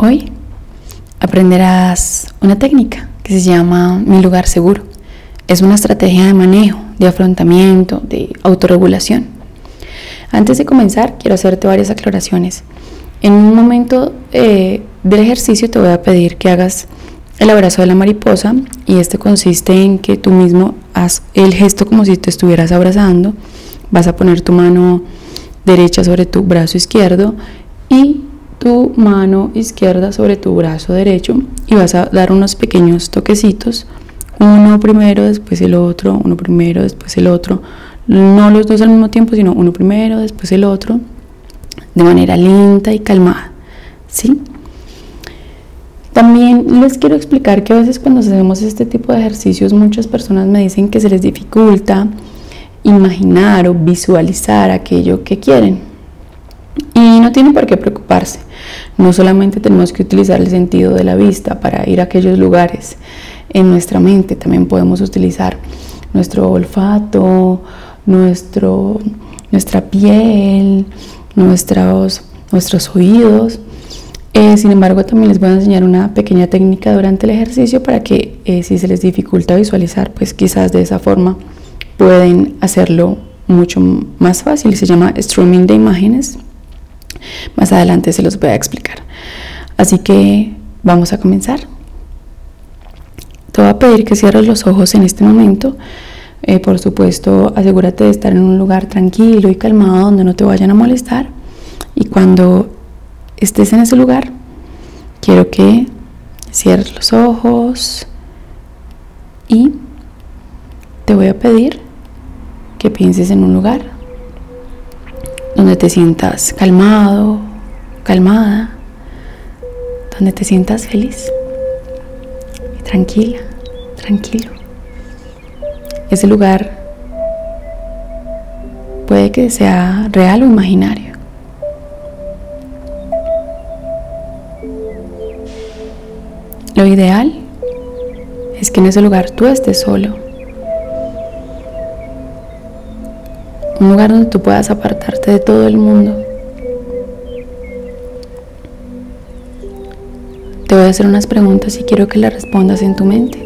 Hoy aprenderás una técnica que se llama mi lugar seguro. Es una estrategia de manejo, de afrontamiento, de autorregulación. Antes de comenzar, quiero hacerte varias aclaraciones. En un momento eh, del ejercicio te voy a pedir que hagas el abrazo de la mariposa y este consiste en que tú mismo haz el gesto como si te estuvieras abrazando. Vas a poner tu mano derecha sobre tu brazo izquierdo y tu mano izquierda sobre tu brazo derecho y vas a dar unos pequeños toquecitos, uno primero, después el otro, uno primero, después el otro, no los dos al mismo tiempo, sino uno primero, después el otro, de manera lenta y calmada, ¿sí? También les quiero explicar que a veces cuando hacemos este tipo de ejercicios muchas personas me dicen que se les dificulta imaginar o visualizar aquello que quieren. Y no tienen por qué preocuparse. No solamente tenemos que utilizar el sentido de la vista para ir a aquellos lugares. En nuestra mente también podemos utilizar nuestro olfato, nuestro, nuestra piel, nuestros, nuestros oídos. Eh, sin embargo, también les voy a enseñar una pequeña técnica durante el ejercicio para que eh, si se les dificulta visualizar, pues quizás de esa forma pueden hacerlo mucho más fácil. Se llama streaming de imágenes. Más adelante se los voy a explicar. Así que vamos a comenzar. Te voy a pedir que cierres los ojos en este momento. Eh, por supuesto, asegúrate de estar en un lugar tranquilo y calmado donde no te vayan a molestar. Y cuando estés en ese lugar, quiero que cierres los ojos y te voy a pedir que pienses en un lugar donde te sientas calmado, calmada, donde te sientas feliz, tranquila, tranquilo. Ese lugar puede que sea real o imaginario. Lo ideal es que en ese lugar tú estés solo. Un lugar donde tú puedas apartarte de todo el mundo. Te voy a hacer unas preguntas y quiero que las respondas en tu mente.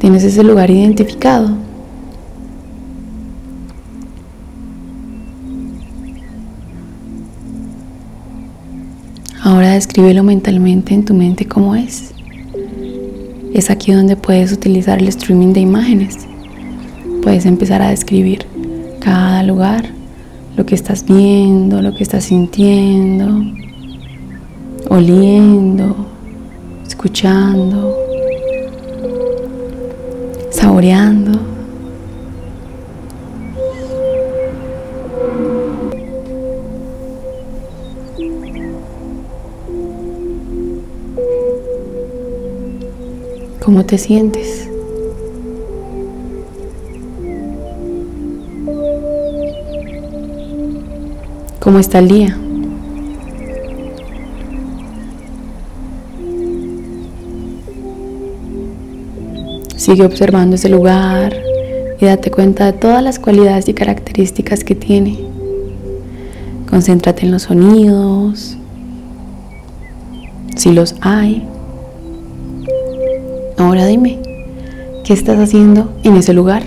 ¿Tienes ese lugar identificado? Ahora descríbelo mentalmente en tu mente como es. Es aquí donde puedes utilizar el streaming de imágenes. Puedes empezar a describir cada lugar, lo que estás viendo, lo que estás sintiendo, oliendo, escuchando, saboreando. ¿Cómo te sientes? ¿Cómo está el día? Sigue observando ese lugar y date cuenta de todas las cualidades y características que tiene. Concéntrate en los sonidos, si los hay. Ahora dime, ¿qué estás haciendo en ese lugar?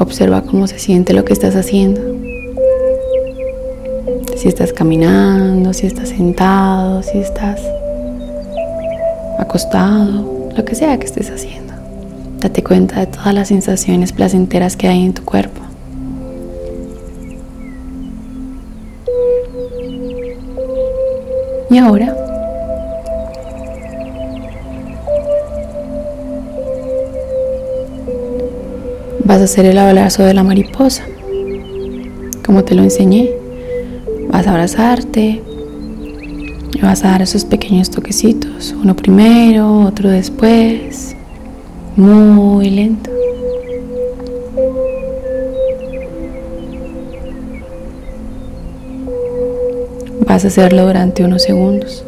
Observa cómo se siente lo que estás haciendo. Si estás caminando, si estás sentado, si estás acostado, lo que sea que estés haciendo. Date cuenta de todas las sensaciones placenteras que hay en tu cuerpo. Y ahora vas a hacer el abrazo de la mariposa, como te lo enseñé. Vas a abrazarte y vas a dar esos pequeños toquecitos, uno primero, otro después, muy lento. Hacerlo durante unos segundos.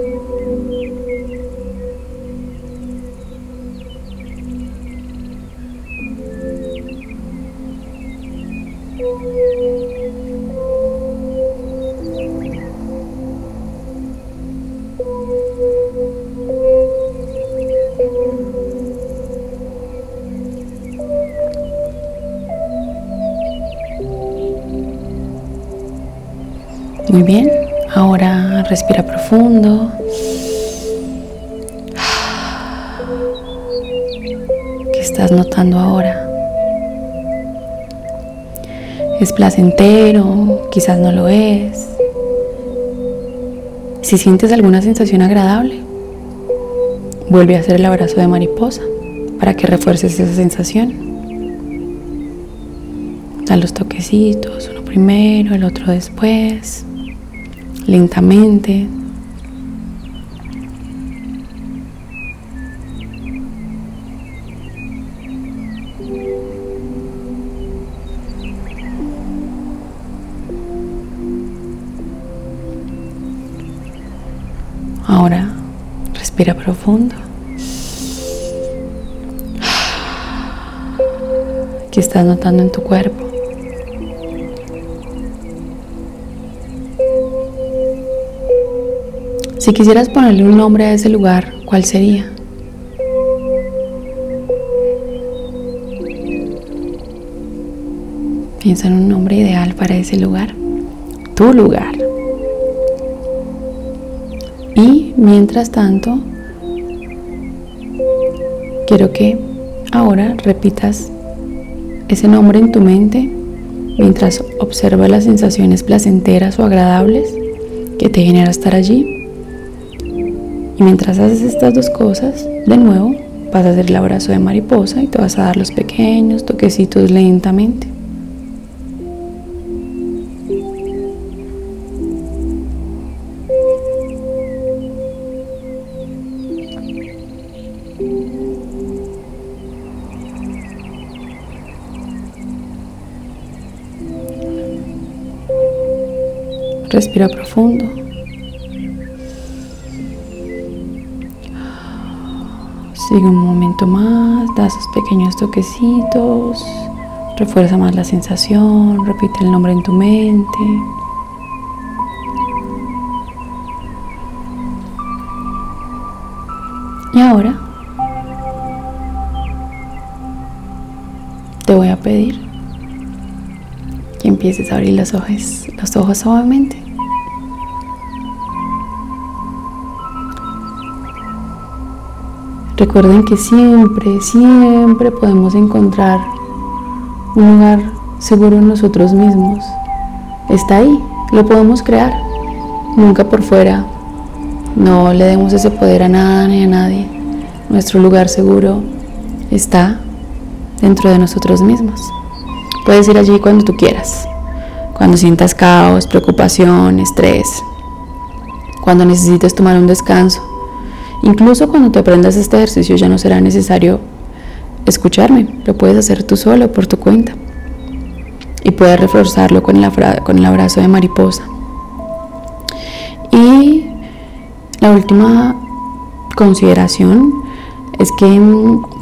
Muy bien, ahora respira profundo. ¿Qué estás notando ahora? ¿Es placentero? Quizás no lo es. Si sientes alguna sensación agradable, vuelve a hacer el abrazo de mariposa para que refuerces esa sensación. Da los toquecitos, uno primero, el otro después, lentamente. Ahora respira profundo. ¿Qué estás notando en tu cuerpo? Si quisieras ponerle un nombre a ese lugar, ¿cuál sería? Piensa en un nombre ideal para ese lugar, tu lugar. Y mientras tanto, quiero que ahora repitas ese nombre en tu mente mientras observa las sensaciones placenteras o agradables que te genera estar allí. Y mientras haces estas dos cosas, de nuevo vas a hacer el abrazo de mariposa y te vas a dar los pequeños toquecitos lentamente. Respira profundo. Sigue un momento más, da esos pequeños toquecitos, refuerza más la sensación, repite el nombre en tu mente. Y ahora te voy a pedir que empieces a abrir los ojos, los ojos suavemente. Recuerden que siempre, siempre podemos encontrar un lugar seguro en nosotros mismos. Está ahí, lo podemos crear, nunca por fuera. No le demos ese poder a nada ni a nadie. Nuestro lugar seguro está dentro de nosotros mismos. Puedes ir allí cuando tú quieras, cuando sientas caos, preocupación, estrés, cuando necesites tomar un descanso Incluso cuando te aprendas este ejercicio ya no será necesario escucharme, lo puedes hacer tú solo por tu cuenta. Y puedes reforzarlo con el, abrazo de mariposa. Y la última consideración es que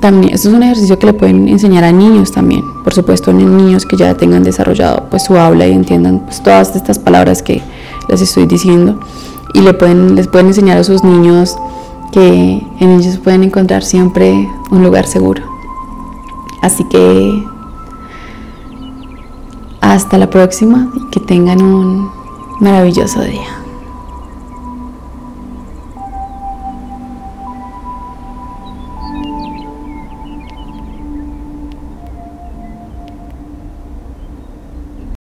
también esto es un ejercicio que le pueden enseñar a niños también, por supuesto, niños que ya tengan desarrollado pues su habla y entiendan pues, todas estas palabras que les estoy diciendo y le pueden, les pueden enseñar a sus niños que en ellos pueden encontrar siempre un lugar seguro. Así que hasta la próxima y que tengan un maravilloso día.